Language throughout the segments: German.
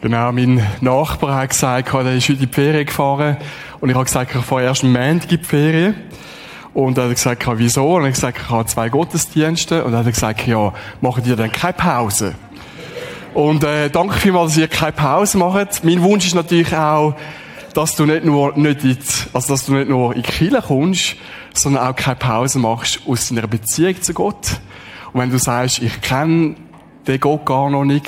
Genau, mein Nachbar hat gesagt, er ist heute in die Ferien gefahren. Und ich habe gesagt, ich fahre erst am Montag in die Ferien. Und er hat gesagt, wieso? Und ich gesagt, ich habe zwei Gottesdienste. Und er hat gesagt, ja, machen die dann keine Pause? Und äh, danke vielmals, dass ihr keine Pause macht. Mein Wunsch ist natürlich auch, dass du nicht nur nicht in also dass du nicht nur in die Kirche kommst, sondern auch keine Pause machst aus deiner Beziehung zu Gott. Und wenn du sagst, ich kenne den Gott gar noch nicht,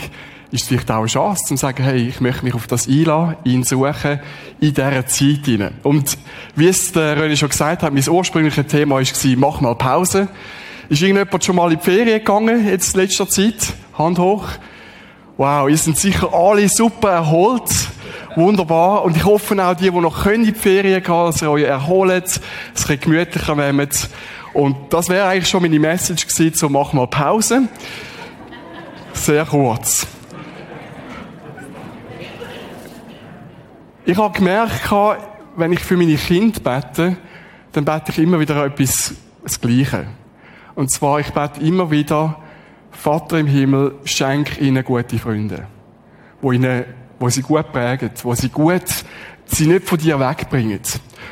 ist es vielleicht auch eine Chance, zu sagen, hey, ich möchte mich auf das einladen, ihn suchen, in dieser Zeit hinein. Und wie es der René schon gesagt hat, mein ursprüngliches Thema war, mach mal Pause. Ist irgendjemand schon mal in die Ferien gegangen, jetzt in letzter Zeit? Hand hoch. Wow, ihr sind sicher alle super erholt. Wunderbar. Und ich hoffe auch, die, die noch können in die Ferien gehen, dass ihr euch erholt, es bisschen gemütlicher nehmt. Und das wäre eigentlich schon meine Message gewesen, so mach mal Pause. Sehr kurz. Ich habe gemerkt, wenn ich für meine Kinder bete, dann bete ich immer wieder etwas, das Gleiche. Und zwar, ich bete immer wieder, Vater im Himmel, schenk ihnen gute Freunde. Wo ihnen, wo sie gut prägen, wo sie gut, sie nicht von dir wegbringen.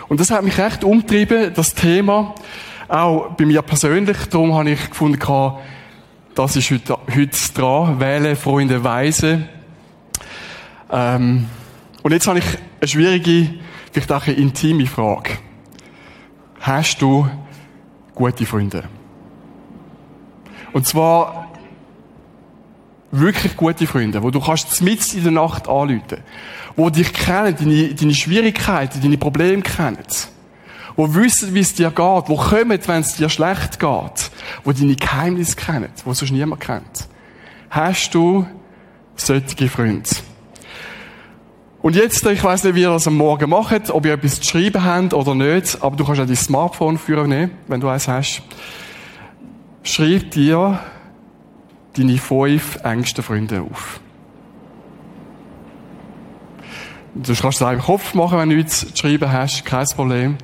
Und das hat mich recht umtrieben, das Thema. Auch bei mir persönlich. Darum habe ich gefunden, das ist heute, heute dran. Wähle Freunde weise. Ähm, und jetzt habe ich eine schwierige, vielleicht auch eine intime Frage. Hast du gute Freunde? Und zwar wirklich gute Freunde, wo du kannst mitten in der Nacht anrufen, wo dich kennen, deine, deine Schwierigkeiten, deine Probleme kennen, wo wissen, wie es dir geht, wo kommen, wenn es dir schlecht geht, wo deine Geheimnisse kennen, wo sonst niemand kennt. Hast du solche Freunde? Und jetzt, ich weiß nicht, wie ihr das am Morgen macht, ob ihr etwas zu schreiben habt oder nicht, aber du kannst auch dein Smartphone führen nehmen, wenn du eins hast. Schreib dir deine fünf engsten Freunde auf. Du kannst es auch im Kopf machen, wenn du nichts zu schreiben hast, kein Problem.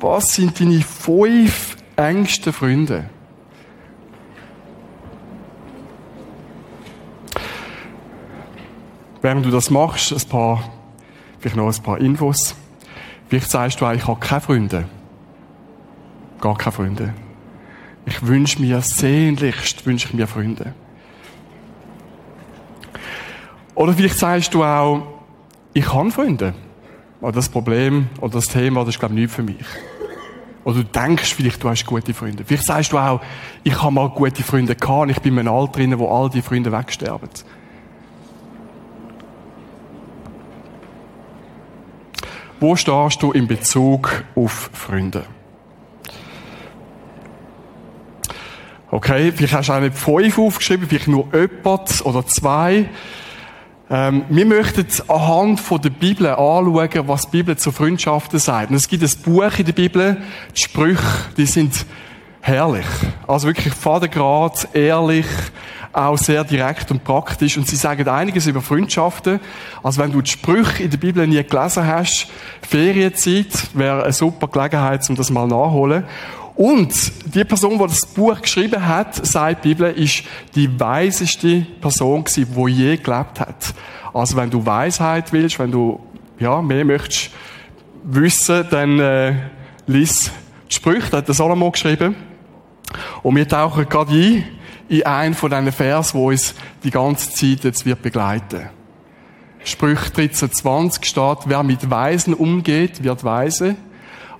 Was sind deine fünf engsten Freunde? Während du das machst, ein paar, vielleicht noch ein paar Infos. Vielleicht sagst du, ich habe keine Freunde. Gar keine Freunde. Ich wünsche mir sehnlichst, wünsche ich mir Freunde. Oder vielleicht sagst du auch, ich habe Freunde. Aber das Problem oder das Thema, das ist, glaube ich, nicht für mich. Oder du denkst vielleicht, du hast gute Freunde. Vielleicht sagst du auch, ich habe mal gute Freunde gehabt und ich bin in einem Alter drin, wo all die Freunde wegsterben. Wo stehst du in Bezug auf Freunde? Okay, vielleicht hast du auch nicht fünf aufgeschrieben, vielleicht nur jemand oder zwei. Ähm, wir möchten anhand von der Bibel anschauen, was die Bibel zu Freundschaften sagt. Und es gibt ein Buch in der Bibel, die Sprüche, die sind herrlich. Also wirklich fadengrad, ehrlich, auch sehr direkt und praktisch. Und sie sagen einiges über Freundschaften. Also wenn du die Sprüche in der Bibel nie gelesen hast, Ferienzeit wäre eine super Gelegenheit, um das mal nachholen. Und die Person, die das Buch geschrieben hat, sagt die Bibel, ist die weiseste Person gewesen, die je gelebt hat. Also wenn du Weisheit willst, wenn du ja mehr möchtest wissen, dann äh, lies die Sprüche. Da hat der Salomo geschrieben. Und wir tauchen gerade ein in einen von diesen Vers, wo uns die ganze Zeit jetzt wird begleiten. Sprüch 13,20 steht, wer mit Weisen umgeht, wird weise,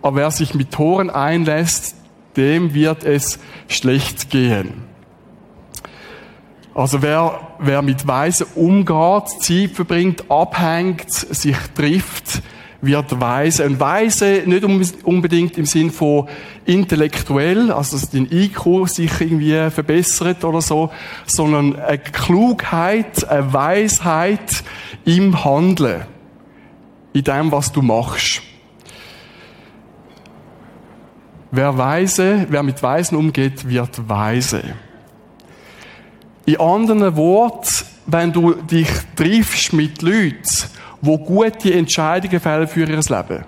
aber wer sich mit Toren einlässt, dem wird es schlecht gehen. Also wer, wer mit Weisen umgeht, Zeit verbringt, abhängt, sich trifft, wird weise. Und weise nicht unbedingt im Sinn von intellektuell, also dass dein IQ sich irgendwie verbessert oder so, sondern eine Klugheit, eine Weisheit im Handeln. In dem, was du machst. Wer weise, wer mit Weisen umgeht, wird weise. In anderen Worten, wenn du dich triffst mit Leuten, wo gute Entscheidungen fällen für ihr Leben.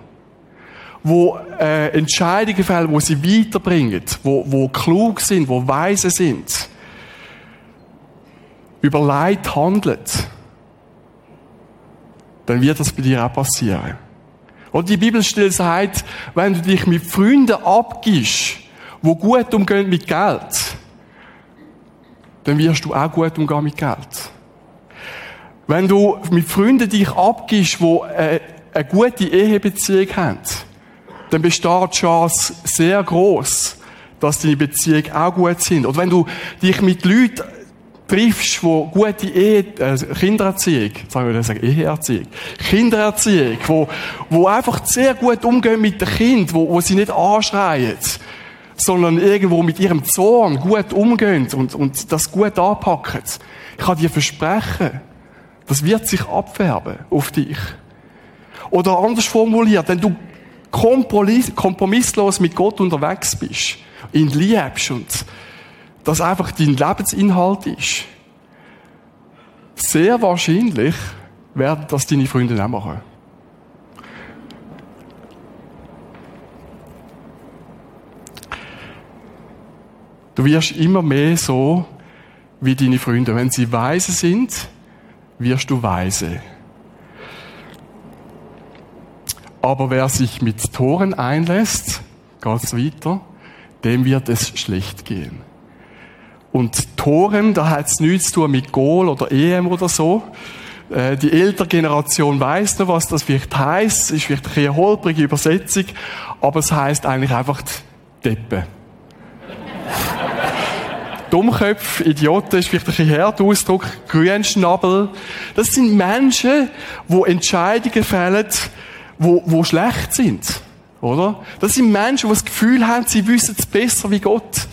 Wo äh, Entscheidungen fällen, wo sie weiterbringen, wo, wo klug sind, wo weise sind. Überlegt handelt. dann wird das bei dir auch passieren. Und die Bibelstelle sagt, wenn du dich mit Freunden abgibst, wo gut umgehen mit Geld, dann wirst du auch gut umgehen mit Geld. Wenn du mit Freunden dich abgibst, wo eine, eine gute Ehebeziehung haben, dann besteht die Chance sehr groß, dass deine Beziehungen auch gut sind. Oder wenn du dich mit Leuten triffst, wo gute Ehe, äh, Kindererziehung, sagen wir sagen, Eheerziehung, Kindererziehung, wo, wo einfach sehr gut umgehen mit dem Kind, wo, wo sie nicht anschreien, sondern irgendwo mit ihrem Zorn gut umgehen und, und das gut anpacken. Ich kann dir versprechen, das wird sich abfärben auf dich. Oder anders formuliert, wenn du kompromisslos mit Gott unterwegs bist, ihn liebst und das einfach dein Lebensinhalt ist, sehr wahrscheinlich werden das deine Freunde auch machen. Du wirst immer mehr so wie deine Freunde. Wenn sie weise sind, wirst du weise. Aber wer sich mit Toren einlässt, geht's weiter, dem wird es schlecht gehen. Und Toren, da hat es nichts zu tun mit Goal oder EM oder so. Äh, die ältere Generation weiß noch, was das vielleicht heisst. Es ist vielleicht eine holprige Übersetzung, aber es heisst eigentlich einfach Deppe. Dummköpfe, Idioten ist vielleicht ein bisschen härter Ausdruck, Grünschnabel. Das sind Menschen, die Entscheidungen fällen, wo, wo schlecht sind. Oder? Das sind Menschen, die das Gefühl haben, sie wissen es besser wie Gott.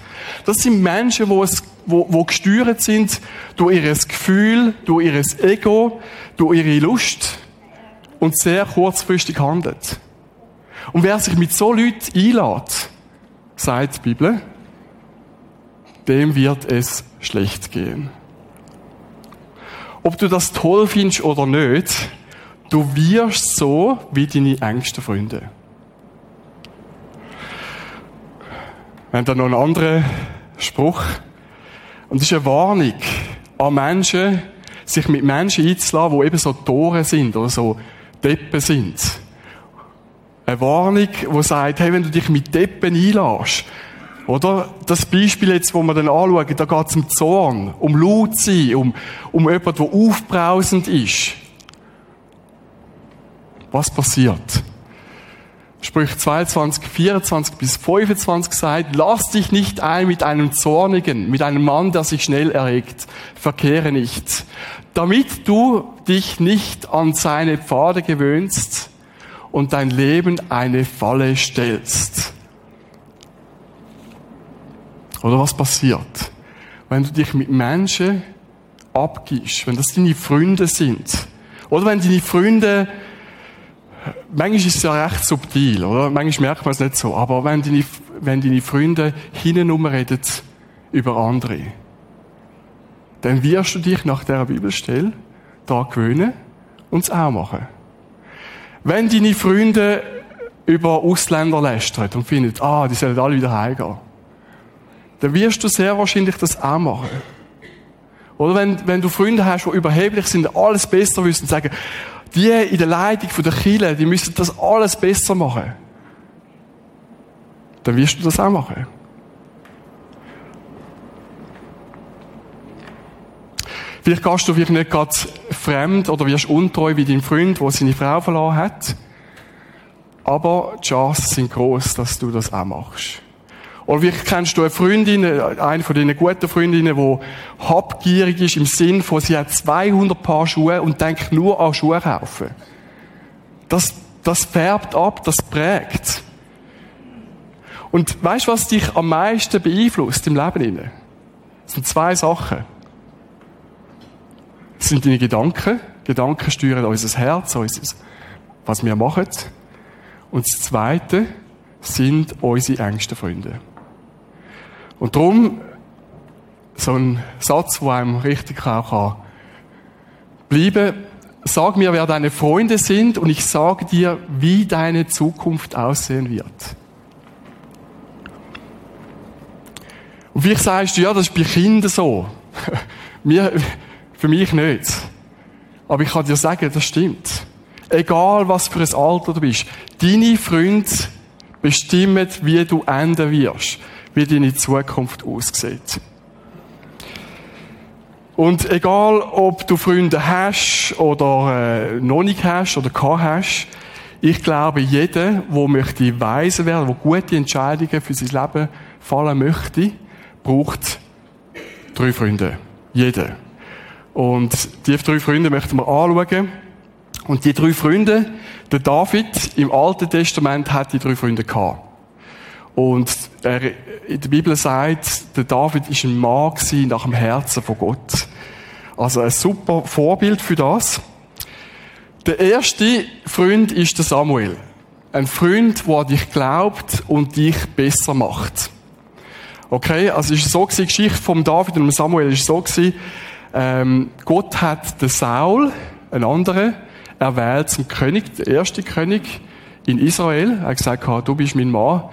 Das sind Menschen, die, es, wo, wo gesteuert sind durch ihr Gefühl, durch ihr Ego, durch ihre Lust und sehr kurzfristig handelt. Und wer sich mit so Leuten einlädt, sagt die Bibel, dem wird es schlecht gehen. Ob du das toll findest oder nicht, du wirst so wie deine engsten Freunde. Wir haben da noch einen anderen Spruch. Und das ist eine Warnung an Menschen, sich mit Menschen einzulassen, die eben so Tore sind oder so Deppen sind. Eine Warnung, die sagt, hey, wenn du dich mit Deppen einlässt, oder? Das Beispiel jetzt, wo wir dann anschauen, da geht es um Zorn, um laut sein, um, um jemanden, der aufbrausend ist. Was passiert? Sprüche 22, 24 bis 25 sagt, lass dich nicht ein mit einem Zornigen, mit einem Mann, der sich schnell erregt. Verkehre nicht. Damit du dich nicht an seine Pfade gewöhnst und dein Leben eine Falle stellst. Oder was passiert? Wenn du dich mit Menschen abgibst, wenn das deine Freunde sind, oder wenn deine Freunde, manchmal ist es ja recht subtil, oder? Manchmal merkt man es nicht so, aber wenn deine, wenn deine Freunde hinten reden über andere, dann wirst du dich nach dieser Bibelstelle da gewöhnen und es auch machen. Wenn deine Freunde über Ausländer lästern und finden, ah, die sollen alle wieder heimgehen, dann wirst du sehr wahrscheinlich das auch machen. Oder wenn, wenn du Freunde hast, die überheblich sind, alles besser wissen, sagen, die in der Leitung der Kirche, die müssen das alles besser machen. Dann wirst du das auch machen. Vielleicht gehst du vielleicht nicht gerade fremd oder wirst untreu wie dein Freund, der seine Frau verloren hat. Aber die Chancen sind groß, dass du das auch machst. Oder wie kennst du eine Freundin, eine von deinen guten Freundinnen, die habgierig ist im Sinn von, sie hat 200 Paar Schuhe und denkt nur an Schuhe kaufen. Das, das färbt ab, das prägt. Und weißt du, was dich am meisten beeinflusst im Leben? Das sind zwei Sachen. Das sind deine Gedanken. Gedanken steuern unser Herz, unser, was wir machen. Und das Zweite sind unsere engsten Freunde. Und darum, so ein Satz, der einem richtig auch kann bleiben Sag mir, wer deine Freunde sind und ich sage dir, wie deine Zukunft aussehen wird. Und vielleicht sagst du, ja, das ist bei Kindern so. Mir, für mich nicht. Aber ich kann dir sagen, das stimmt. Egal was für ein Alter du bist. Deine Freunde bestimmen, wie du enden wirst. Wie deine Zukunft aussieht. Und egal, ob du Freunde hast oder äh, noch nicht hast oder keinen hast, ich glaube, jeder, der möchte weise werden, der gute Entscheidungen für sein Leben fallen möchte, braucht drei Freunde. Jeder. Und die drei Freunde möchten wir anschauen. Und die drei Freunde, der David im Alten Testament hat die drei Freunde gehabt. Und er, in der Bibel sagt, der David ist ein Mann nach dem Herzen von Gott. Also ein super Vorbild für das. Der erste Freund ist der Samuel. Ein Freund, der an dich glaubt und dich besser macht. Okay, also ist so die Geschichte vom David und Samuel ist so gewesen, ähm, Gott hat den Saul, einen anderen, erwählt zum König, der erste König in Israel. Er hat gesagt, du bist mein Mann.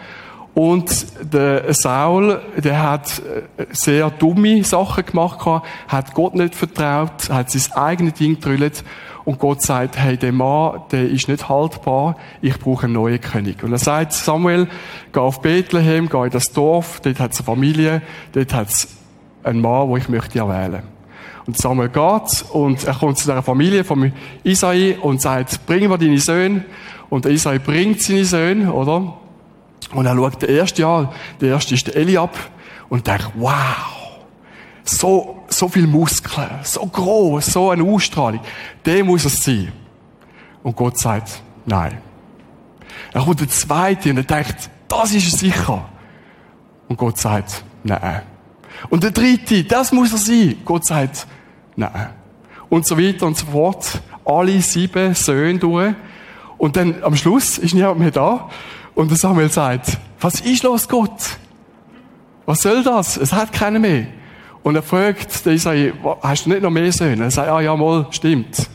Und der Saul, der hat äh, sehr dumme Sachen gemacht, hat Gott nicht vertraut, hat sein eigenes Ding gedrüllt. Und Gott sagt, hey, der Mann, der ist nicht haltbar, ich brauche einen neuen König. Und er sagt, Samuel, geh auf Bethlehem, geh in das Dorf, dort hat es eine Familie, dort hat es einen Mann, wo ich möchte erwählen. Und Samuel geht und er kommt zu der Familie von Isai und sagt, bring mir deine Söhne. Und Isai bringt seine Söhne, oder? Und er schaut der erste an, der erste ist der Eliab und denkt, wow, so, so viel Muskeln, so groß, so eine Ausstrahlung, der muss es sein. Und Gott sagt, nein. Er kommt der zweite und er denkt, das ist sicher. Und Gott sagt, nein. Und der dritte, das muss er sein. Gott sagt, nein. Und so weiter und so fort. Alle sieben Söhne durch. Und dann am Schluss ist niemand mehr da. Und der Samuel sagt, was ist los, Gott? Was soll das? Es hat keinen mehr. Und er fragt der Isai, hast du nicht noch mehr Söhne? Er sagt, ah ja, mal, stimmt.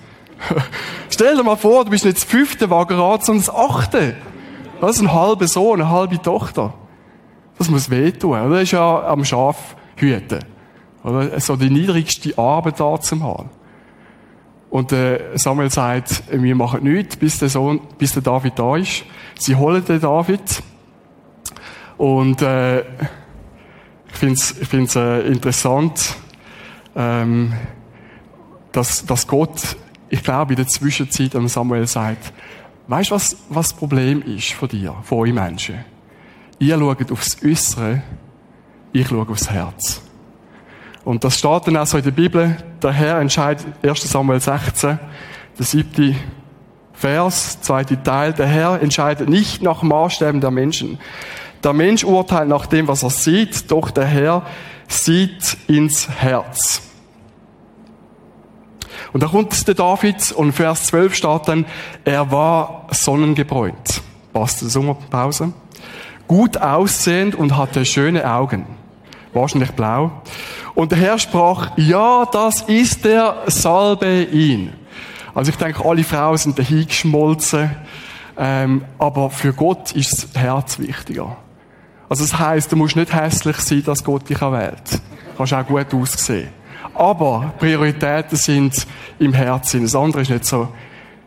Stell dir mal vor, du bist nicht das fünfte Wagenrad, sondern das achte. Das ist ein halber Sohn, eine halbe Tochter. Das muss wehtun. Oder? Das ist ja am Schaf hüten. Oder? So die niedrigste Arbeit da zum Haben. Und äh, Samuel sagt, wir machen nichts, bis der Sohn, bis der David da ist. Sie holen den David. Und äh, ich finde es ich find's, äh, interessant, ähm, dass, dass Gott, ich glaube, in der Zwischenzeit an Samuel sagt, weißt du, was, was das Problem ist von dir, von euch Menschen? Ihr schaut aufs Äußere, ich schaue aufs Herz. Und das steht dann auch so in der Bibel. Der Herr entscheidet, 1. Samuel 16, der siebte Vers, zweite Teil. Der Herr entscheidet nicht nach Maßstäben der Menschen. Der Mensch urteilt nach dem, was er sieht, doch der Herr sieht ins Herz. Und da kommt der David und Vers 12 steht dann, er war sonnengebräunt. Passt zur Sommerpause. Gut aussehend und hatte schöne Augen. Wahrscheinlich blau. Und der Herr sprach, ja, das ist der, salbe ihn. Also ich denke, alle Frauen sind dahin geschmolzen. Ähm, aber für Gott ist das Herz wichtiger. Also das heisst, du musst nicht hässlich sein, dass Gott dich erwählt. Du kannst auch gut aussehen. Aber Prioritäten sind im Herzen. Das andere ist nicht so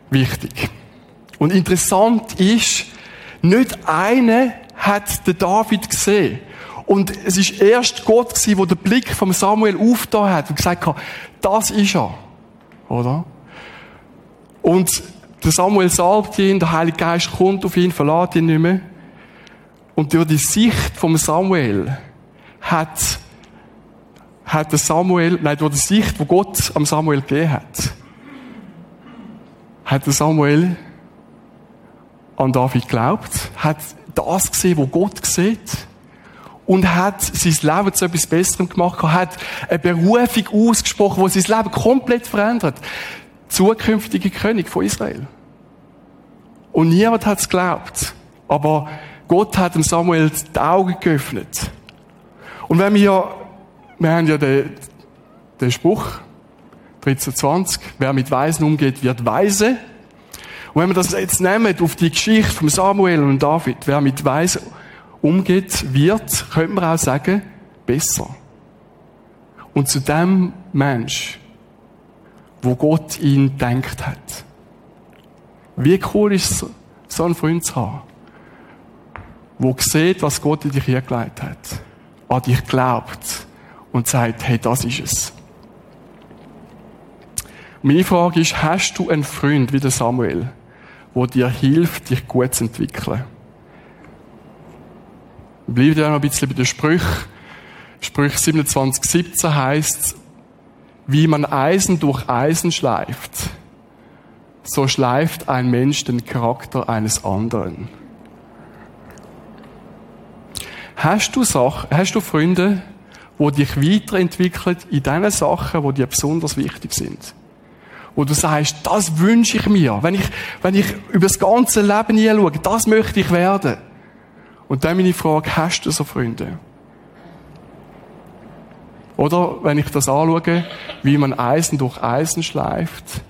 wichtig. Und interessant ist, nicht einer hat den David gesehen. Und es ist erst Gott gewesen, der Blick vom Samuel aufgetan hat und gesagt hat, das ist er. Oder? Und der Samuel salbt ihn, der Heilige Geist kommt auf ihn, verlässt ihn nicht mehr. Und durch die Sicht vom Samuel hat, hat der Samuel, nein, durch die Sicht, wo Gott am Samuel gegeben hat, hat der Samuel an David geglaubt, hat das gesehen, wo Gott sieht und hat sein Leben zu etwas Besserem gemacht, hat eine Berufung ausgesprochen, die sein Leben komplett verändert. Zukünftige König von Israel. Und niemand hat es geglaubt. Aber Gott hat dem Samuel die Augen geöffnet. Und wenn wir, wir haben ja den, den Spruch, 1320, wer mit Weisen umgeht, wird weise. Und wenn wir das jetzt nehmen auf die Geschichte von Samuel und David, wer mit Weisen umgeht, wird, könnte man auch sagen, besser. Und zu dem Mensch, wo Gott ihn denkt hat. Wie cool ist es, so einen Freund zu haben, der sieht, was Gott in dich hingelegt hat, an dich glaubt und sagt, hey, das ist es. Meine Frage ist, hast du einen Freund wie der Samuel, der dir hilft, dich gut zu entwickeln? Bleibt ja noch ein bisschen bei den Sprüchen. Sprüch 27, 17 heißt, wie man Eisen durch Eisen schleift, so schleift ein Mensch den Charakter eines anderen. Hast du Sachen, hast du Freunde, wo dich weiterentwickeln in den Sachen, wo dir besonders wichtig sind? Wo du sagst, das wünsche ich mir. Wenn ich, wenn ich über das ganze Leben hinschaue, das möchte ich werden. Und dann meine Frage, hast du so Freunde? Oder wenn ich das anschaue, wie man Eisen durch Eisen schleift,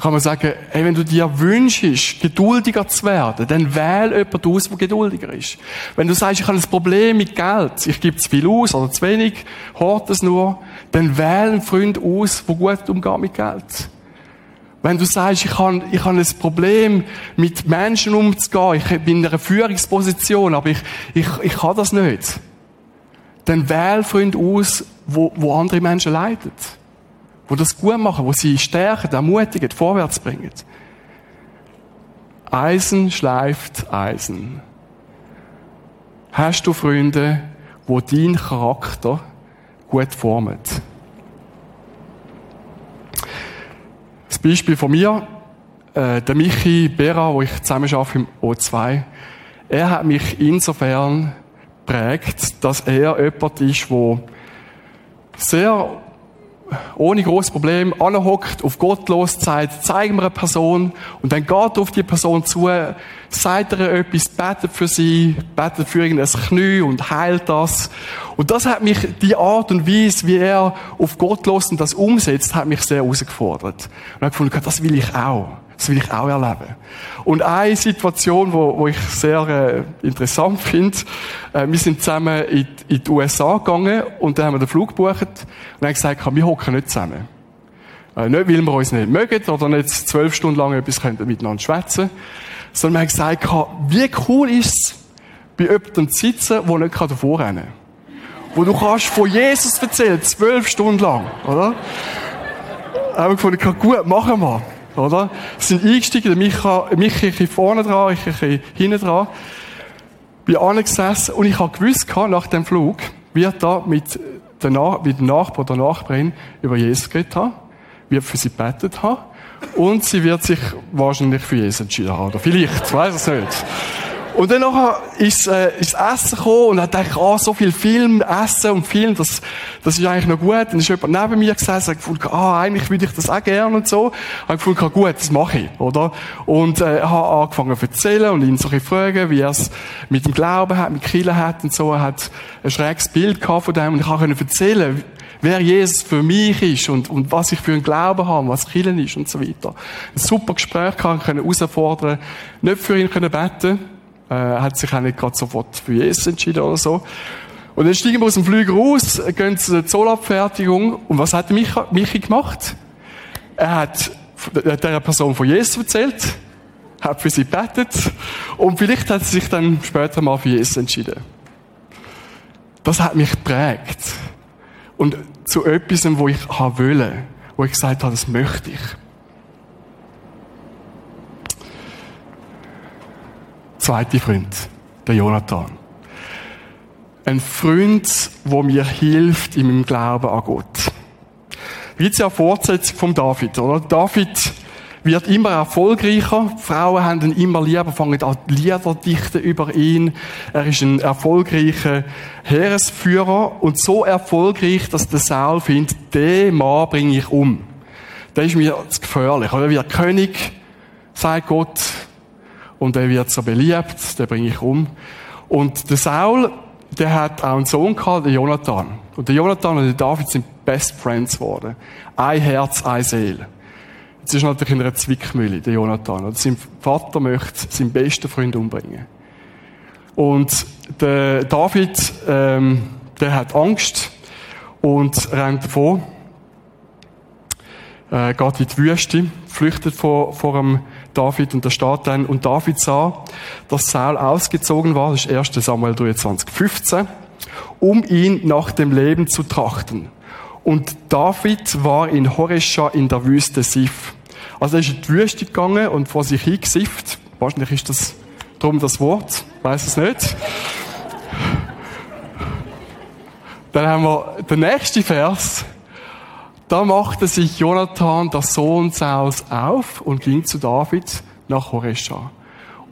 kann man sagen, hey, wenn du dir wünschst, geduldiger zu werden, dann wähl jemanden aus, der geduldiger ist. Wenn du sagst, ich habe ein Problem mit Geld, ich gebe zu viel aus oder zu wenig, hort es nur, dann wähl einen Freund aus, der gut umgeht mit Geld. Wenn du sagst, ich habe, ich habe ein Problem, mit Menschen umzugehen, ich bin in einer Führungsposition, aber ich, ich, ich kann das nicht, dann wähl Freunde aus, wo, wo andere Menschen leiten. Wo das gut machen, wo sie stärken, ermutigen, vorwärts bringen. Eisen schleift Eisen. Hast du Freunde, wo dein Charakter gut formen? Das Beispiel von mir, äh, der Michi Bera, wo ich zusammen im O2, er hat mich insofern prägt, dass er jemand ist, der sehr ohne großes Problem anhockt, auf Gott los zeigt, zeigt mir eine Person und dann geht auf die Person zu, sagt er etwas, betet für sie, betet für irgendein Knie und heilt das. Und das hat mich, die Art und Weise, wie er auf Gott los und das umsetzt, hat mich sehr herausgefordert. Und ich habe gefunden, das will ich auch. Das will ich auch erleben. Und eine Situation, wo, wo ich sehr äh, interessant finde, äh, wir sind zusammen in, in die USA gegangen und dann haben wir den Flug gebucht und haben gesagt, wir hocken nicht zusammen. Äh, nicht, weil wir uns nicht mögen oder nicht zwölf Stunden lang etwas können miteinander schwätzen, sondern wir haben gesagt, wie cool ist es, bei jemandem zu sitzen, der nicht davor rennen kann. Wo du kannst von Jesus erzählen, zwölf Stunden lang, oder? haben wir gefunden, gut, machen wir oder? Sie sind eingestiegen, der Micha, Michi ein vorne dran, ich ein hinten dran. Bin angesessen und ich habe gewusst, nach dem Flug wird da mit, der Nach mit dem Nachbar oder Nachbarin über Jesus geredet haben, wird für sie gebetet haben und sie wird sich wahrscheinlich für Jesus entschieden haben. Oder vielleicht, ich weiß es nicht. Und dann nachher ist, äh, ist das Essen gekommen und hat gedacht, ah, so viel Film, Essen und Film, das, das ist eigentlich noch gut. Dann ist jemand neben mir gesessen und gefunden, ah, eigentlich würde ich das auch gerne und so. Habe gefunden, gut, das mache ich, oder? Und, äh, habe angefangen zu erzählen und ihn so fragen, wie er es mit dem Glauben hat, mit Kirche hat und so. Er hat ein schräges Bild gehabt von dem und ich konnte erzählen, wer Jesus für mich ist und, und was ich für einen Glauben habe, was Kirchen ist und so weiter. Ein super Gespräch kann ich herausfordern, nicht für ihn können beten äh, hat sich auch nicht gerade sofort für Jesus entschieden oder so. Und dann steigen wir aus dem Flüger raus, gehen zur Zollabfertigung. Und was hat Michi, Michi gemacht? Er hat der Person von Jesus erzählt, hat für sie gebetet und vielleicht hat sie sich dann später mal für Jesus entschieden. Das hat mich geprägt. Und zu etwas, wo ich wollte, wo ich gesagt habe, das möchte ich. Zweite Freund, der Jonathan. Ein Freund, der mir hilft in meinem Glauben an Gott. Wie ja Fortsetzung von David, oder? David wird immer erfolgreicher. Frauen haben ihn immer lieber, fangen an Lieder dichten über ihn. Er ist ein erfolgreicher Heeresführer und so erfolgreich, dass der Saul findet, den Mann bringe ich um. Der ist mir zu gefährlich. Oder? Wie der König, sagt Gott, und er wird so beliebt, den bringe ich um. Und der Saul, der hat auch einen Sohn gehabt, der Jonathan. Und der Jonathan und der David sind Best Friends geworden. Ein Herz, eine Seele. Jetzt ist natürlich in einer Zwickmühle, der Jonathan. Und sein Vater möchte seinen besten Freund umbringen. Und der David, ähm, der hat Angst und rennt davon, äh, geht in die Wüste, flüchtet vor, vor einem David, und da steht dann, und David sah, dass Saul ausgezogen war, das ist 1. Samuel 23, 15, um ihn nach dem Leben zu trachten. Und David war in Horesha in der Wüste Sif. Also er ist in die Wüste gegangen und vor sich hingesifft. Wahrscheinlich ist das drum das Wort, weiß es nicht. Dann haben wir den nächsten Vers. Da machte sich Jonathan, der Sohn Sauls, auf und ging zu David nach Horesha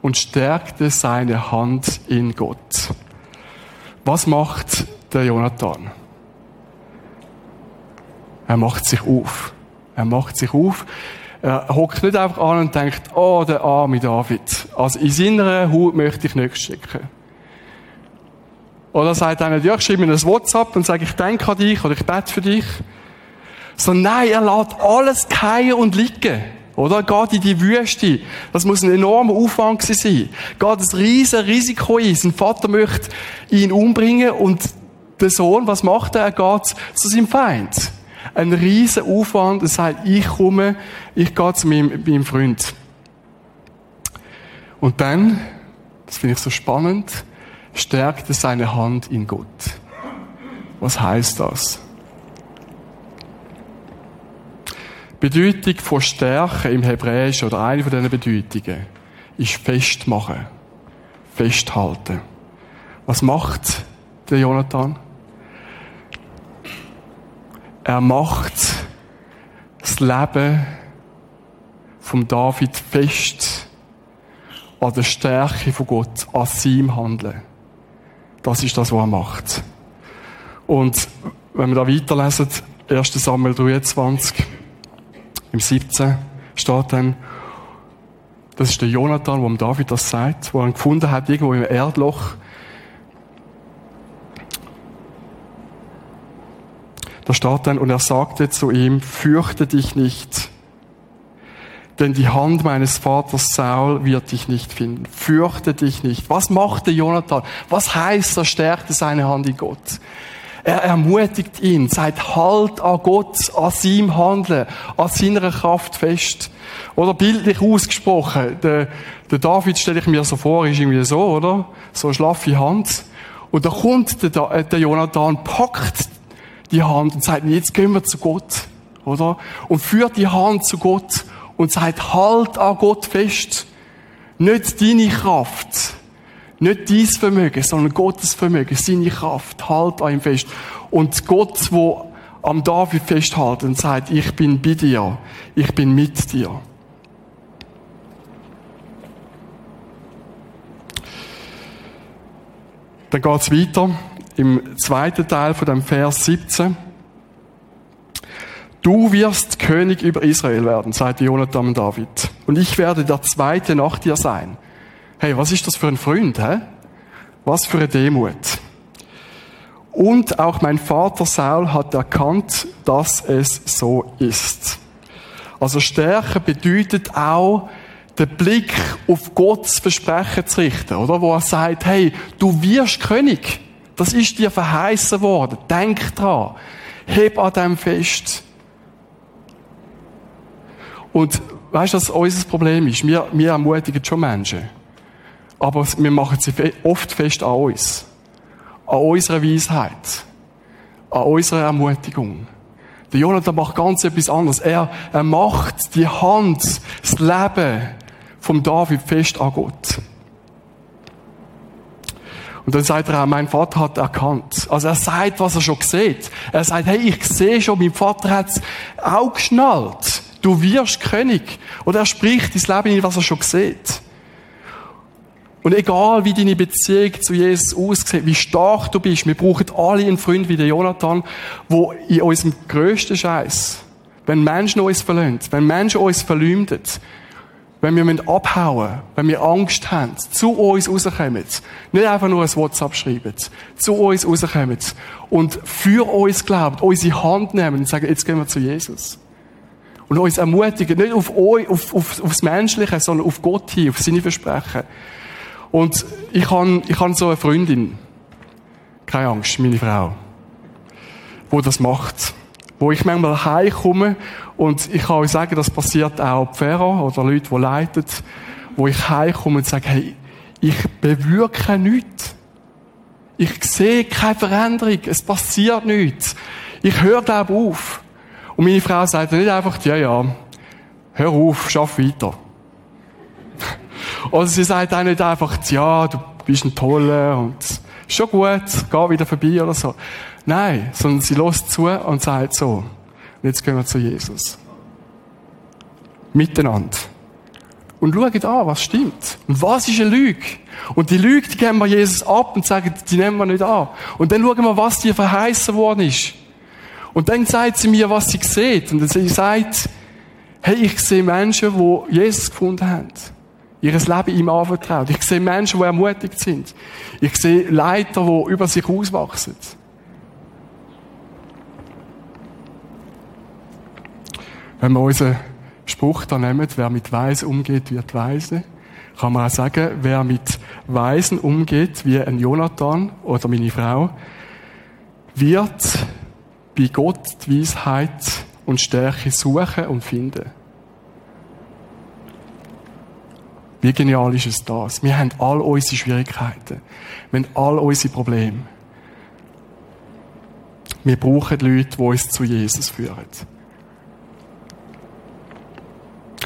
und stärkte seine Hand in Gott. Was macht der Jonathan? Er macht sich auf. Er macht sich auf. Er hockt nicht einfach an und denkt, oh, der arme David. Also in seiner Haut möchte ich nicht stecken. Oder sagt einer, ja, ich schreibe mir ein WhatsApp und sage, ich denke an dich oder ich bete für dich. So, nein, er lässt alles fallen und liegen. Oder? Geht in die Wüste. Das muss ein enormer Aufwand sein. Geht ein riesen Risiko ein. Sein Vater möchte ihn umbringen und der Sohn, was macht er? Er geht zu seinem Feind ein riesen Aufwand und sagt, ich komme, ich gehe zu meinem, meinem Freund. Und dann, das finde ich so spannend, stärkt er seine Hand in Gott. Was heißt das? Bedeutung von Stärke im Hebräischen oder eine von diesen Bedeutungen ist festmachen, festhalten. Was macht der Jonathan? Er macht das Leben vom David fest an der Stärke von Gott, an seinem Handeln. Das ist das, was er macht. Und wenn wir da weiterlesen, 1. Samuel 23, im 17 steht dann, das ist der Jonathan, wo David das sagt, wo er ihn gefunden hat, irgendwo im Erdloch, Da steht dann, und er sagte zu ihm, fürchte dich nicht, denn die Hand meines Vaters Saul wird dich nicht finden. Fürchte dich nicht. Was machte Jonathan? Was heißt, er stärkte seine Hand in Gott? Er ermutigt ihn, seid Halt an Gott, an seinem Handeln, an seiner Kraft fest. Oder bildlich ausgesprochen, der, der David stelle ich mir so vor, ist irgendwie so, oder? So eine schlaffe Hand. Und da kommt der, der Jonathan, packt die Hand und sagt, jetzt gehen wir zu Gott, oder? Und führt die Hand zu Gott und sagt, halt an Gott fest. Nicht deine Kraft, nicht dein Vermögen, sondern Gottes Vermögen, seine Kraft, halt an ihm fest. Und Gott, wo am David festhalten und sagt, ich bin bei dir, ich bin mit dir. Dann geht's weiter im zweiten Teil von dem Vers 17. Du wirst König über Israel werden, sagte Jonathan David. Und ich werde der Zweite nach dir sein. Hey, was ist das für ein Freund, hä? Was für eine Demut. Und auch mein Vater Saul hat erkannt, dass es so ist. Also Stärke bedeutet auch, den Blick auf Gottes Versprechen zu richten, oder? Wo er sagt, hey, du wirst König. Das ist dir verheißen worden. Denk dran. Heb an dem fest. Und weißt du, was unser Problem ist? Wir, wir ermutigen schon Menschen. Aber wir machen sie oft fest an uns. An unserer Weisheit. An unserer Ermutigung. Der Jonathan macht ganz etwas anderes. Er, er macht die Hand, das Leben vom David fest an Gott. Und dann sagt er auch, mein Vater hat erkannt. Also er sagt, was er schon sieht. Er sagt, hey, ich sehe schon, mein Vater hat es auch geschnallt. Du wirst König. Oder er spricht ins Leben in, was er schon sieht. Und egal, wie deine Beziehung zu Jesus aussieht, wie stark du bist, wir brauchen alle einen Freund wie der Jonathan, wo in unserem grössten Scheiß, wenn Menschen uns verlöhnt, wenn Menschen uns verleumden, wenn wir abhauen wenn wir Angst haben, zu uns rauskommen, nicht einfach nur ein WhatsApp schreiben, zu uns rauskommen und für uns glauben, unsere Hand nehmen und sagen, jetzt gehen wir zu Jesus. Und uns ermutigen, nicht auf, euch, auf, auf, aufs Menschliche, sondern auf Gott hin, auf seine Versprechen. Und ich habe ich hab so eine Freundin, keine Angst, meine Frau, wo das macht. Wo ich manchmal heimkomme und ich kann euch sagen, das passiert auch Pfarrer oder Leute, die leiten, wo ich heimkomme und sage, hey, ich bewirke nichts. Ich sehe keine Veränderung. Es passiert nichts. Ich höre, glaube auf. Und meine Frau sagt nicht einfach, ja, ja, hör auf, schaff weiter. Oder sie sagt auch nicht einfach, ja, du bist ein Toller und schon gut, geh wieder vorbei oder so. Nein, sondern sie lässt zu und sagt so, und jetzt gehen wir zu Jesus. Miteinander. Und schauen an, was stimmt. Und was ist eine Lüge? Und die Lüge, die geben wir Jesus ab und sagen, die nehmen wir nicht an. Und dann schauen wir, was dir verheißen worden ist. Und dann sagt sie mir, was sie sieht. Und sie sagt, hey, ich sehe Menschen, die Jesus gefunden haben. Ihres Leben ihm anvertraut. Ich sehe Menschen, die ermutigt sind. Ich sehe Leiter, die über sich auswachsen. Wenn wir unseren Spruch da nehmen, wer mit Weisen umgeht, wird weise, kann man auch sagen, wer mit Weisen umgeht, wie ein Jonathan oder meine Frau, wird bei Gott die Weisheit und Stärke suchen und finden. Wie genial ist es das? Wir haben all unsere Schwierigkeiten. Wir haben all unsere Probleme. Wir brauchen Leute, die uns zu Jesus führen.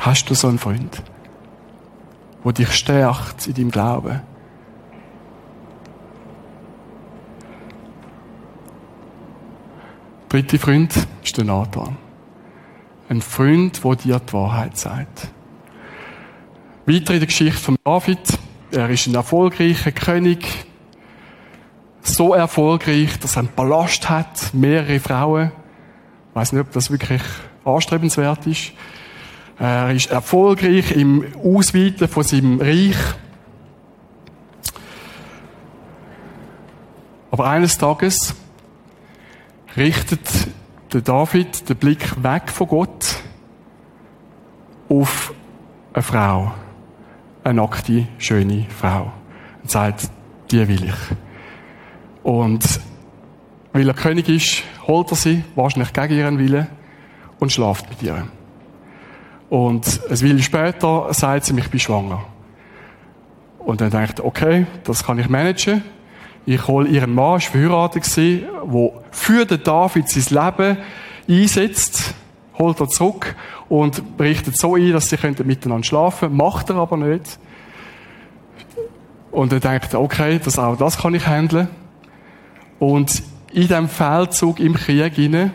Hast du so einen Freund, der dich stärkt in deinem Glauben? dritte Freund ist der Nathan. Ein Freund, der dir die Wahrheit sagt. Weiter in der Geschichte von David. Er ist ein erfolgreicher König. So erfolgreich, dass er einen Palast hat, mehrere Frauen. Ich weiß nicht, ob das wirklich anstrebenswert ist. Er ist erfolgreich im Ausweiten von seinem Reich. Aber eines Tages richtet der David den Blick weg von Gott auf eine Frau. Eine nackte, schöne Frau. Und sagt, die will ich. Und weil er König ist, holt er sie, wahrscheinlich gegen ihren Willen, und schlaft mit ihr. Und ein Weile später sagt sie, ich bin schwanger. Und dann denkt er, okay, das kann ich managen. Ich hole ihren Mann, war verheiratet, der für den David sein Leben einsetzt, holt er zurück und richtet so ein, dass sie miteinander schlafen können. Macht er aber nicht. Und er denkt, okay, das, auch das kann ich handeln. Und in diesem Feldzug im Krieg hinein,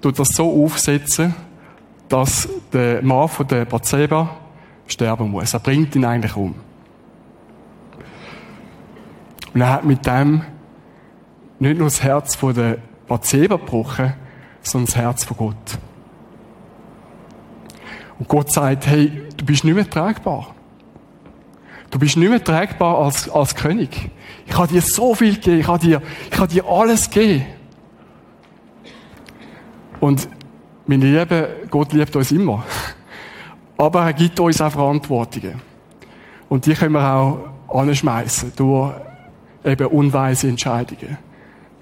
tut das so aufsetzen, dass der Mann von der Bathseba sterben muss. Er bringt ihn eigentlich um. Und er hat mit dem nicht nur das Herz von der Bathseba gebrochen, sondern das Herz von Gott. Und Gott sagt, hey, du bist nicht mehr tragbar. Du bist nicht mehr tragbar als, als König. Ich habe dir so viel gegeben, ich habe dir, ich habe dir alles gegeben. Und meine Liebe, Gott liebt uns immer. Aber er gibt uns auch Verantwortungen. Und die können wir auch anschmeißen durch eben unweise Entscheidungen.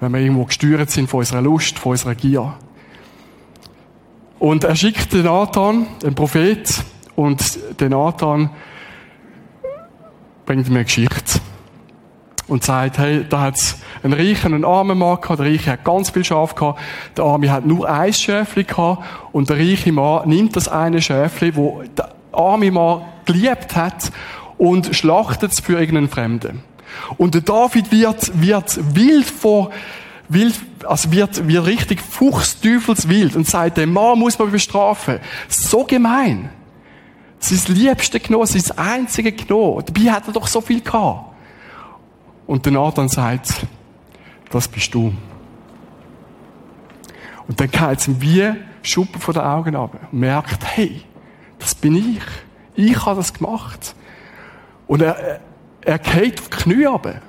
Wenn wir irgendwo gesteuert sind von unserer Lust, von unserer Gier. Und er schickt den Nathan, den Prophet, und den Nathan bringt mir eine Geschichte. Und sagt, hey, da hat's einen reichen, einen armen Mann gehabt. Der Reiche hat ganz viel Schaf gehabt. Der Arme hat nur ein Schäfli gehabt. Und der reiche Mann nimmt das eine Schäfli, wo der arme Mann geliebt hat, und schlachtet es für irgendeinen Fremden. Und der David wird, wird wild vor, wild, also wird, wird richtig fuchsteufelswild und sagt, der Mann muss man bestrafen. So gemein. Sein liebste genommen, sein einzige genommen. Dabei hat er doch so viel gehabt. Und der Nathan sagt, das bist du. Und dann geht es ihm wie Schuppen von den Augen ab und merkt, hey, das bin ich. Ich habe das gemacht. Und er, er geht auf die Knie runter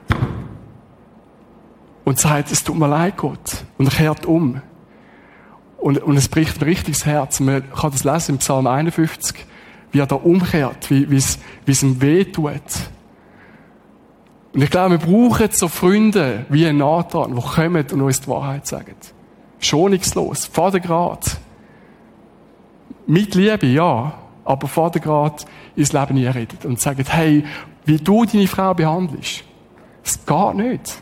und sagt, es tut mir leid, Gott. Und er kehrt um. Und, und es bricht ein richtiges Herz. Man kann das lesen im Psalm 51, wie er da umkehrt, wie, wie es, wie es ihm weh tut. Und ich glaube, wir brauchen so Freunde wie ein Nathan, die kommen und uns die Wahrheit sagen. Schonungslos. Vatergrad. Mit Liebe, ja. Aber Vatergrad ins Leben einredet und sagt, hey, wie du deine Frau behandelst, es geht nicht.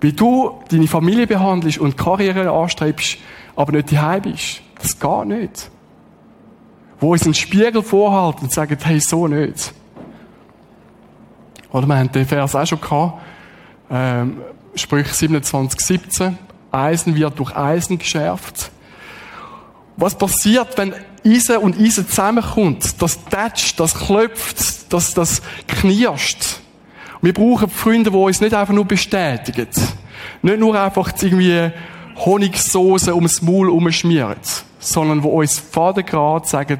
Wie du deine Familie behandelst und Karriere anstrebst, aber nicht daheim bist, das geht nicht. Wo uns einen Spiegel vorhalten und sagen, hey, so nicht. Oder wir haben den Vers auch schon gehabt, ähm, Sprüch 27, 17. Eisen wird durch Eisen geschärft. Was passiert, wenn Eisen und Eisen zusammenkommt? Das tätscht, das klopft, das, das knirscht. Wir brauchen Freunde, die uns nicht einfach nur bestätigen. Nicht nur einfach irgendwie Honigsoße ums Maul umschmieren, sondern wo uns Vatergrad sagen,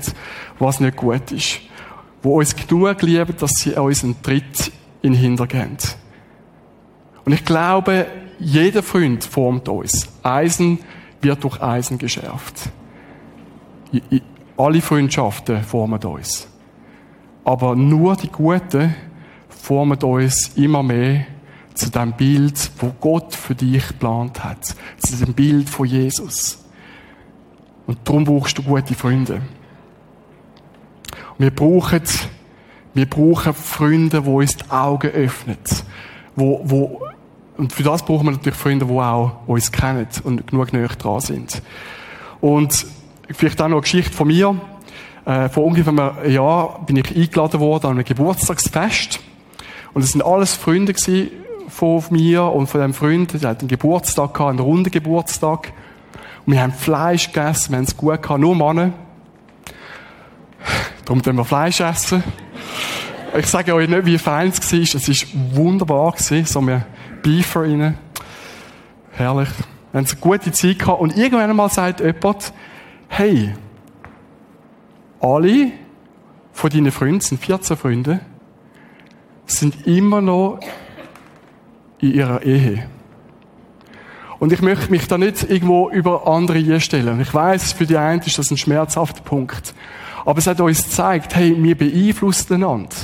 was nicht gut ist. Wo uns genug lieben, dass sie uns einen Tritt in den Hintergehen. Und ich glaube, jeder Freund formt uns. Eisen wird durch Eisen geschärft. Alle Freundschaften formen uns. Aber nur die Guten formen uns immer mehr zu dem Bild, wo Gott für dich geplant hat. Zu dem Bild von Jesus. Und darum brauchst du gute Freunde. Wir brauchen, wir brauchen Freunde, die uns die Augen öffnen. Wo, wo, und für das brauchen wir natürlich Freunde, die auch uns kennen und genug näher dran sind. Und vielleicht auch noch eine Geschichte von mir. Äh, vor ungefähr einem Jahr bin ich eingeladen worden an einem Geburtstagsfest. Und es sind alles Freunde von mir und von dem Freund. Der hat einen Geburtstag gehabt, einen runden Geburtstag. Und wir haben Fleisch gegessen, wir haben es gut gehabt, nur Männer. Darum tun wir Fleisch essen. Ich sage euch nicht, wie fein es war. Es war wunderbar. So wir Beefer rein. Herrlich. Wir haben eine gute Zeit gehabt. Und irgendwann einmal sagt jemand, hey, alle von deinen Freunden, sind 14 Freunde, sind immer noch in ihrer Ehe. Und ich möchte mich da nicht irgendwo über andere einstellen. Ich weiß, für die einen ist das ein schmerzhafter Punkt. Aber es hat uns gezeigt, hey, wir beeinflussen einander.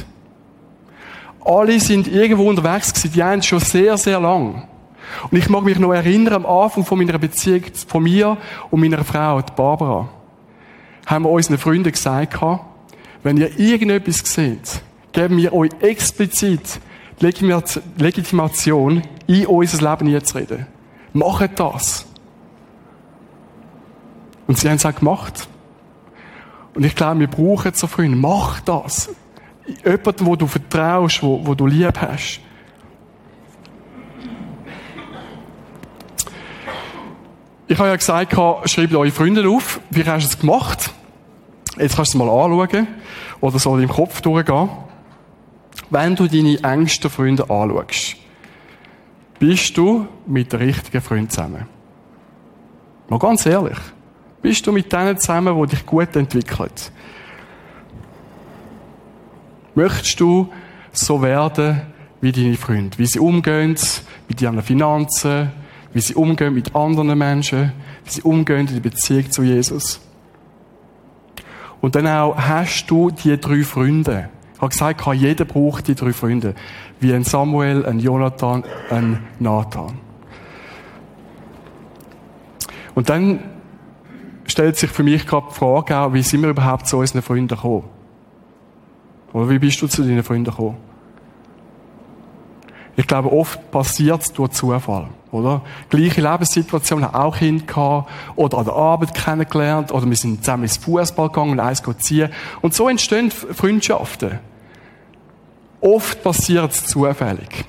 Alle sind irgendwo unterwegs gewesen, die einen schon sehr, sehr lang. Und ich mag mich noch erinnern, am Anfang von meiner Beziehung von mir und meiner Frau, die Barbara, haben wir unseren Freunden gesagt, wenn ihr irgendetwas seht, geben wir euch explizit Legitimation, in unser Leben einzureden. Macht das. Und sie haben es auch gemacht. Und ich glaube, wir brauchen so Freunde. Mach das. Jemanden, wo du vertraust, wo, wo du lieb hast. Ich habe ja gesagt, schreibt eure Freunde auf. Wie hast du es gemacht? Jetzt kannst du es mal anschauen. Oder soll im Kopf durchgehen. Wenn du deine engsten Freunde anschaust, bist du mit der richtigen Freund zusammen. Mal ganz ehrlich. Bist du mit denen zusammen, die dich gut entwickeln? Möchtest du so werden wie deine Freunde? Wie sie umgehen mit ihren Finanzen, wie sie umgehen mit anderen Menschen, wie sie umgehen in der Beziehung zu Jesus. Und dann auch hast du die drei Freunde. Ich habe gesagt, jeder braucht die drei Freunde. Wie ein Samuel, ein Jonathan, ein Nathan. Und dann stellt sich für mich gerade die Frage wie sind wir überhaupt zu unseren Freunden gekommen? Oder wie bist du zu deinen Freunden gekommen? Ich glaube, oft passiert es durch Zufall, oder? Gleiche Lebenssituation, auch Kind gehabt, oder an der Arbeit kennengelernt, oder wir sind zusammen ins Fußball gegangen und eins ziehen. Und so entstehen Freundschaften. Oft passiert es zufällig.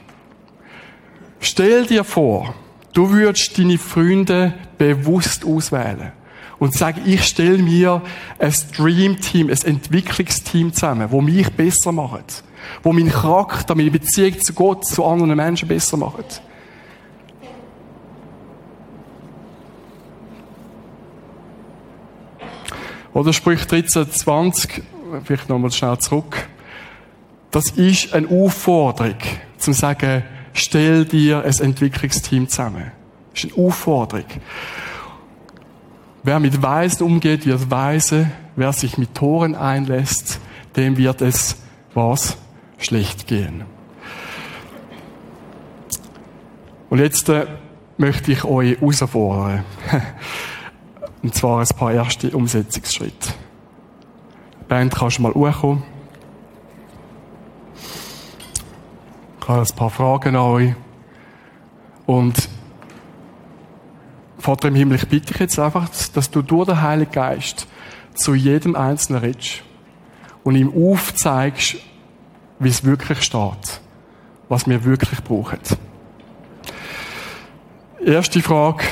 Stell dir vor, du würdest deine Freunde bewusst auswählen und sagen, ich stelle mir ein Dream-Team, ein Entwicklungsteam zusammen, wo mich besser macht, wo meinen Charakter, meine Beziehung zu Gott, zu anderen Menschen besser macht. Oder sprich 13, 20, vielleicht nochmal schnell zurück. Das ist eine Aufforderung, zum sagen, stell dir ein Entwicklungsteam zusammen. Das ist eine Aufforderung. Wer mit Weisen umgeht, wird weise. Wer sich mit Toren einlässt, dem wird es was? Schlecht gehen. Und jetzt, äh, möchte ich euch herausfordern. Und zwar ein paar erste Umsetzungsschritte. Die Band kannst du mal hochkommen. Ich habe ein paar Fragen an euch. Und Vater im Himmel, ich bitte dich jetzt einfach, dass du durch den Heiligen Geist zu jedem Einzelnen redest und ihm aufzeigst, wie es wirklich steht, was wir wirklich brauchen. Erste Frage.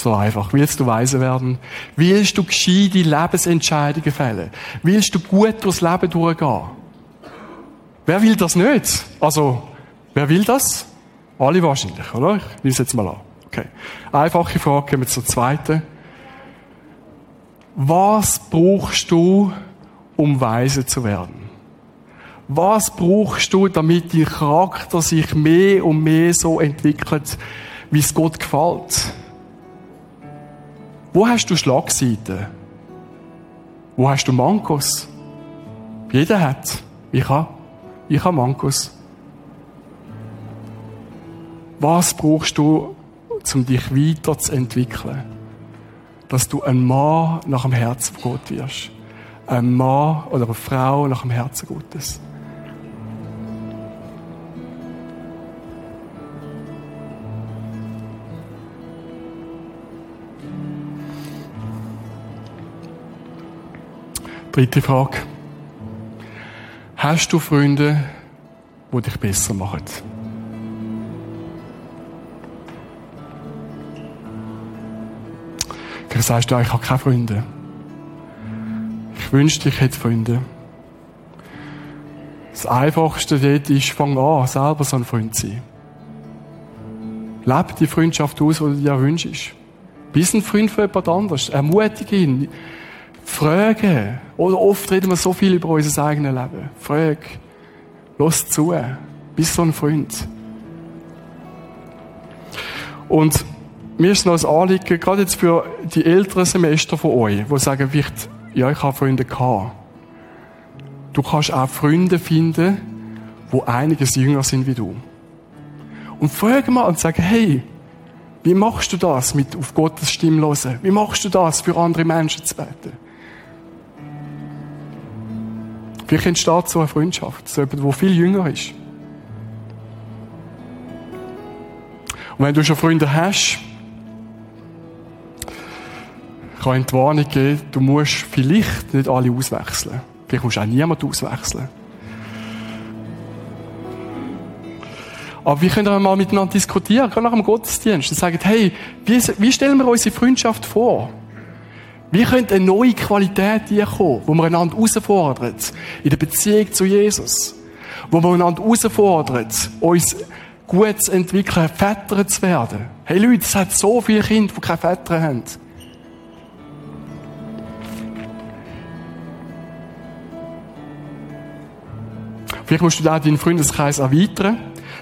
So einfach. Willst du weise werden? Willst du gescheite Lebensentscheidungen fällen? Willst du gut durchs Leben durchgehen? Wer will das nicht? Also, wer will das? Alle wahrscheinlich, oder? Ich lese jetzt mal an. Okay. Einfache Frage, gehen wir zur zweiten. Was brauchst du, um weise zu werden? Was brauchst du, damit dein Charakter sich mehr und mehr so entwickelt, wie es Gott gefällt? Wo hast du Schlagseiten? Wo hast du Mankos? Jeder hat. Ich habe. Ich habe Mankos. Was brauchst du, um dich weiterzuentwickeln? Dass du ein Mann nach dem Herzen von wirst. Ein Mann oder eine Frau nach dem Herzen Gottes. Dritte Frage. Hast du Freunde, die dich besser machen? Vielleicht sagst du, ich habe keine Freunde. Ich wünschte, ich hätte Freunde. Das Einfachste dort ist, fang an, selber so ein Freund zu sein. Lebe die Freundschaft aus, die du dir wünschst. Bist ein Freund von jemand anderes. Ermutige ihn. Frage. Oder oft reden wir so viel über unser eigenes Leben. Frage. Los zu. Bist so ein Freund. Und mir ist noch ein Anliegen, gerade jetzt für die älteren Semester von euch, die sagen, vielleicht, ja, ich habe Freunde gehabt. Du kannst auch Freunde finden, die einiges jünger sind wie du. Und frag mal und sag, hey, wie machst du das mit auf Gottes Stimme hören? Wie machst du das, für andere Menschen zu beten? Vielleicht entsteht so eine Freundschaft, so jemand, der viel jünger ist. Und wenn du schon Freunde hast, kann ich die Warnung geben, du musst vielleicht nicht alle auswechseln. Vielleicht musst du auch niemanden auswechseln. Aber wir können mal miteinander diskutieren, gerade nach dem Gottesdienst, und sagen, hey, wie, wie stellen wir unsere Freundschaft vor? Wie könnte eine neue Qualität hier kommen, wo wir einander herausfordern, in der Beziehung zu Jesus? Wo wir einander herausfordern, uns gut zu entwickeln, Väter zu werden. Hey Leute, es hat so viele Kinder, die keine Väter haben. Vielleicht musst du da deinen Freundeskreis erweitern,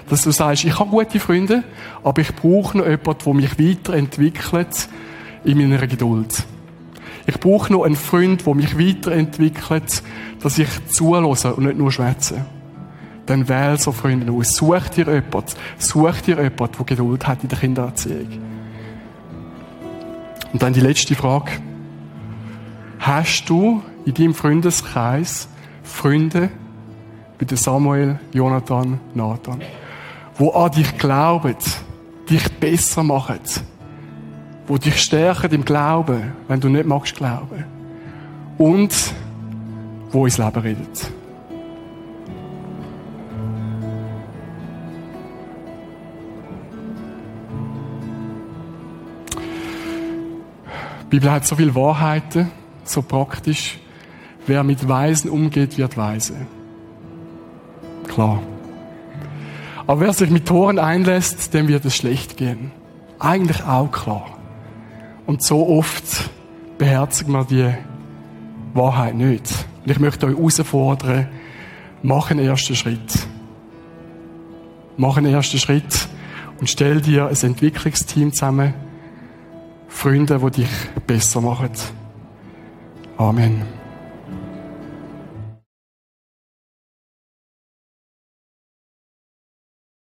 dass du sagst, ich habe gute Freunde, aber ich brauche noch jemanden, der mich weiterentwickelt in meiner Geduld. Ich brauche noch einen Freund, der mich weiterentwickelt, dass ich zulasse und nicht nur schwätze. Dann wähl so Freunde aus. Such dir jemanden. Such dir jemanden, der Geduld hat in der Kindererziehung. Und dann die letzte Frage. Hast du in deinem Freundeskreis Freunde wie Samuel, Jonathan, Nathan, wo an dich glauben, dich besser machen, wo dich stärken im Glauben, wenn du nicht magst glauben. Und wo ins Leben redet. Die Bibel hat so viele Wahrheiten, so praktisch. Wer mit Weisen umgeht, wird weise. Klar. Aber wer sich mit Toren einlässt, dem wird es schlecht gehen. Eigentlich auch klar. Und so oft beherzigen wir die Wahrheit nicht. Und ich möchte euch herausfordern, mach einen ersten Schritt. Mach einen ersten Schritt und stell dir ein Entwicklungsteam zusammen. Freunde, die dich besser machen. Amen.